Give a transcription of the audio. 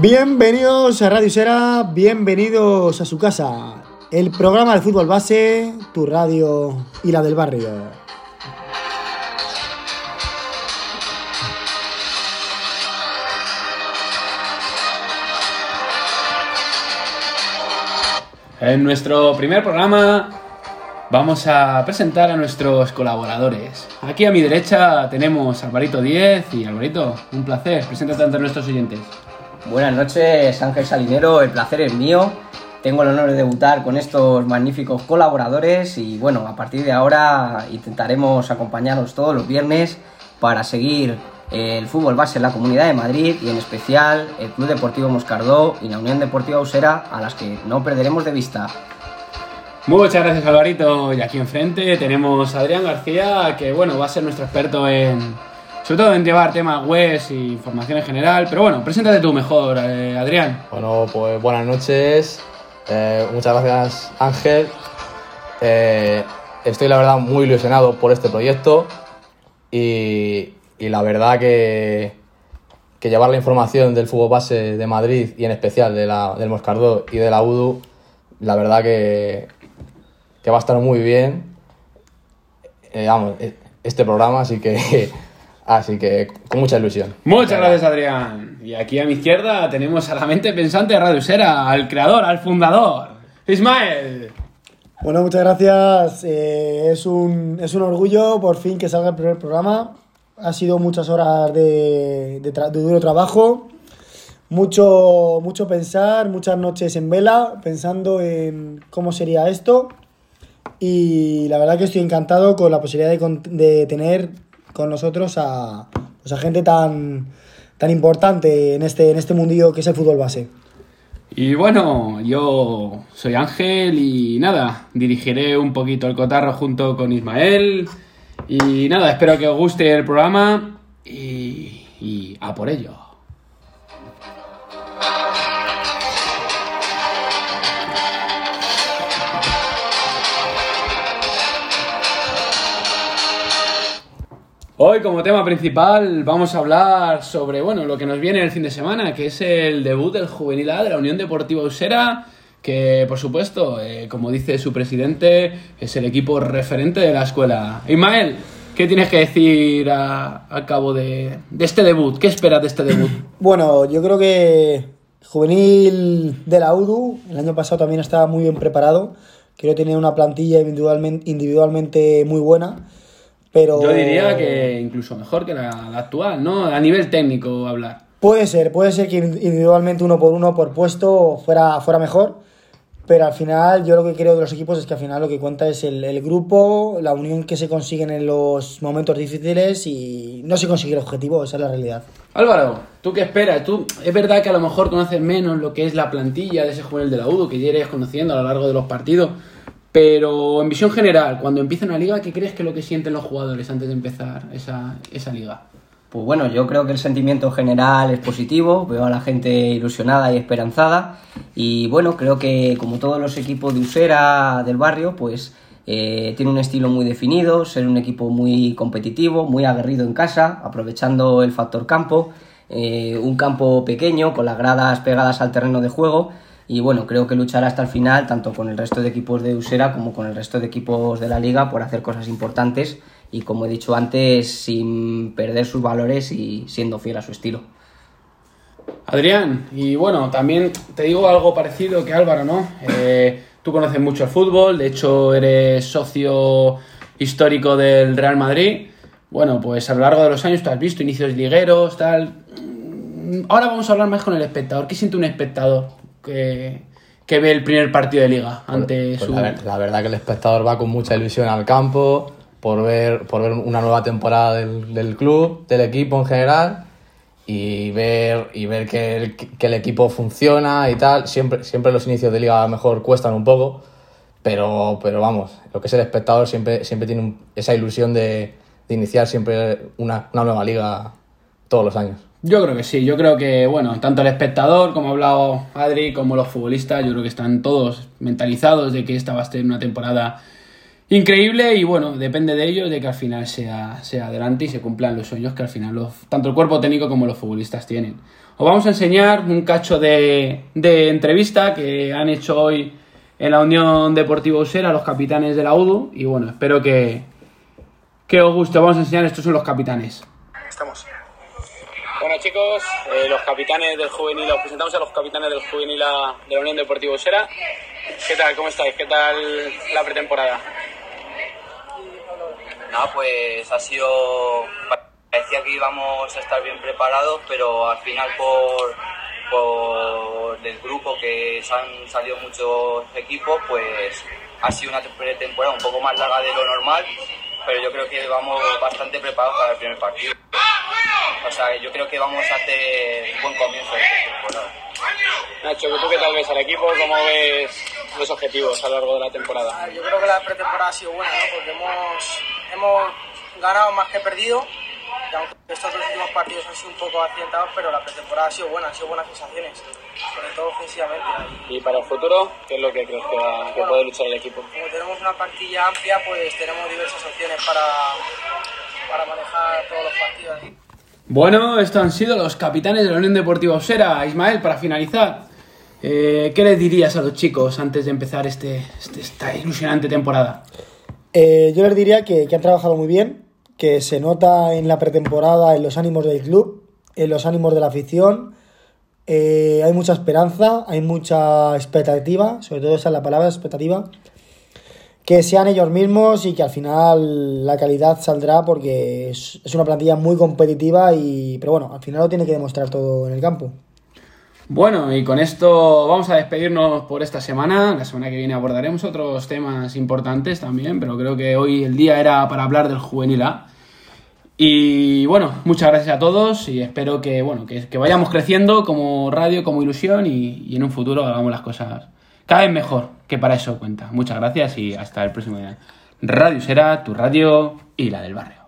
Bienvenidos a Radio Sera, bienvenidos a su casa, el programa de fútbol base, tu radio y la del barrio. En nuestro primer programa vamos a presentar a nuestros colaboradores. Aquí a mi derecha tenemos a Alvarito 10 y Alvarito, un placer, preséntate ante nuestros oyentes. Buenas noches, Ángel Salinero, el placer es mío. Tengo el honor de debutar con estos magníficos colaboradores y bueno, a partir de ahora intentaremos acompañaros todos los viernes para seguir el fútbol base en la Comunidad de Madrid y en especial el Club Deportivo Moscardó y la Unión Deportiva Usera a las que no perderemos de vista. Muchas gracias Alvarito y aquí enfrente tenemos a Adrián García que bueno va a ser nuestro experto en sobre todo en llevar temas webs y información en general pero bueno preséntate tú mejor eh, Adrián Bueno, pues buenas noches. Eh, muchas gracias, Ángel. Eh, estoy, la verdad, muy ilusionado por este proyecto y, la verdad que, que llevar la información del fútbol base de Madrid y en especial de la, del Moscardó y de la UDU, la verdad que, que va a estar muy bien. Vamos, este programa, así que, así que con mucha ilusión. Muchas gracias Adrián y aquí a mi izquierda tenemos a la mente pensante de Radio Sera al creador, al fundador Ismael Bueno, muchas gracias. eh, es, un, es un orgullo por fin que salga el primer programa. Ha sido muchas horas de, de tra- de duro trabajo, mucho, mucho pensar, muchas noches en vela pensando en cómo sería esto. Y la verdad que estoy encantado con la posibilidad de, de tener con nosotros a, pues gente tan, tan importante en este, en este mundillo que es el fútbol base. Y bueno, yo soy Ángel y nada, dirigiré un poquito el cotarro junto con Ismael. Y nada, espero que os guste el programa y, y a por ello. Hoy como tema principal vamos a hablar sobre bueno, lo que nos viene el fin de semana, que es el debut del juvenil A de la Unión Deportiva Usera, que por supuesto, eh, como dice su presidente, es el equipo referente de la escuela. Ismael, ¿qué tienes que decir a, cabo de, este debut? ¿Qué esperas de este debut? Bueno, yo creo que juvenil de la UDU, el año pasado también estaba muy bien preparado. Creo que tenía una plantilla individualmente muy buena. Pero Yo diría que incluso mejor que la, la actual, ¿no? A nivel técnico hablar. Puede ser, puede ser que individualmente uno por uno por puesto fuera, fuera mejor. Pero al final, yo lo que creo de los equipos es que al final lo que cuenta es el, el grupo, la unión que se consiguen en los momentos difíciles y no se consigue el objetivo, esa es la realidad. Álvaro, ¿tú qué esperas? Tú, es verdad que a lo mejor conoces menos lo que es la plantilla de ese juvenil de la UDO, que ya iréis conociendo a lo largo de los partidos, pero en visión general, cuando empieza una liga, ¿qué crees que es lo que sienten los jugadores antes de empezar esa, esa liga? Pues bueno, yo creo que el sentimiento general es positivo, veo a la gente ilusionada y esperanzada y bueno, creo que como todos los equipos de Usera del barrio, pues eh, tiene un estilo muy definido, ser un equipo muy competitivo, muy aguerrido en casa, aprovechando el factor campo, eh, un campo pequeño con las gradas pegadas al terreno de juego y bueno, creo que luchará hasta el final tanto con el resto de equipos de Usera como con el resto de equipos de la liga por hacer cosas importantes y como he dicho antes, sin perder sus valores y siendo fiel a su estilo. Adrián, y bueno, también te digo algo parecido que Álvaro, ¿no? Eh, tú conoces mucho el fútbol, de hecho eres socio histórico del Real Madrid. Bueno, pues a lo largo de los años tú has visto inicios ligueros, tal. Mm, Ahora vamos a hablar más con el espectador. ¿Qué siente un espectador que, que ve el primer partido de liga ante Pues su... la, la verdad que el espectador va con mucha ilusión al campo por ver, por ver una nueva temporada del, del club, del equipo en general y ver, y ver que, el, que el equipo funciona y tal. Siempre, siempre los inicios de liga a lo mejor cuestan un poco, pero, pero vamos, lo que es el espectador siempre, siempre tiene un- esa ilusión de, de iniciar siempre una, una nueva liga todos los años. Yo creo que sí, yo creo que, bueno, tanto el espectador, como ha hablado Adri, como los futbolistas, yo creo que están todos mentalizados de que esta va a ser una temporada increíble y bueno, depende de ellos de que al final sea, sea adelante y se cumplan los sueños que al final los, tanto el cuerpo técnico como los futbolistas tienen. Os vamos a enseñar un cacho de, de entrevista que han hecho hoy en la Unión Deportiva Usera los capitanes de la UDU y bueno, espero que, que os guste. Vamos a enseñar, estos son los capitanes. Estamos. Bueno chicos, eh, los capitanes del juvenil, os presentamos a los capitanes del juvenil de la Unión Deportiva Usera. ¿Qué tal? ¿Cómo estáis? ¿Qué tal la pretemporada? No, pues ha sido. Parecía que íbamos a estar bien preparados, pero al final, por, por el grupo que se han salido muchos equipos, pues ha sido una pretemporada un poco más larga de lo normal, pero yo creo que vamos bastante preparados para el primer partido. O sea, yo creo que vamos a hacer un buen comienzo de temporada. Nacho, ¿tú qué tal ves al equipo? ¿Cómo ves los objetivos a lo largo de la temporada? Yo creo que la pretemporada ha sido buena, ¿no? Porque hemos, hemos ganado más que perdido. Y aunque estos dos últimos partidos han sido un poco accidentados, pero la pretemporada ha sido buena, han sido buenas sensaciones, sobre todo ofensivamente. ¿Y para el futuro? ¿Qué es lo que crees que, va- que puede luchar el equipo? Como tenemos una plantilla amplia, pues tenemos diversas opciones para, para manejar todos los partidos. Bueno, estos han sido los capitanes de la Unión Deportiva Osera. Ismael, para finalizar, eh, ¿qué les dirías a los chicos antes de empezar este, este- esta ilusionante temporada? Eh, yo les diría que, han trabajado muy bien, que se nota en la pretemporada en los ánimos del club, en los ánimos de la afición. Eh, hay mucha esperanza, hay mucha expectativa, sobre todo esa es la palabra, expectativa. Que sean ellos mismos y que al final la calidad saldrá porque es, una plantilla muy competitiva y pero bueno, al final lo tiene que demostrar todo en el campo. Bueno, y con esto vamos a despedirnos por esta semana. La semana que viene abordaremos otros temas importantes también, pero creo que hoy el día era para hablar del juvenil A. Y bueno, muchas gracias a todos y espero que, bueno, que, que vayamos creciendo como radio, como ilusión y en un futuro hagamos las cosas cada vez mejor, que para eso cuenta. Muchas gracias y hasta el próximo día. Radio será tu radio y la del barrio.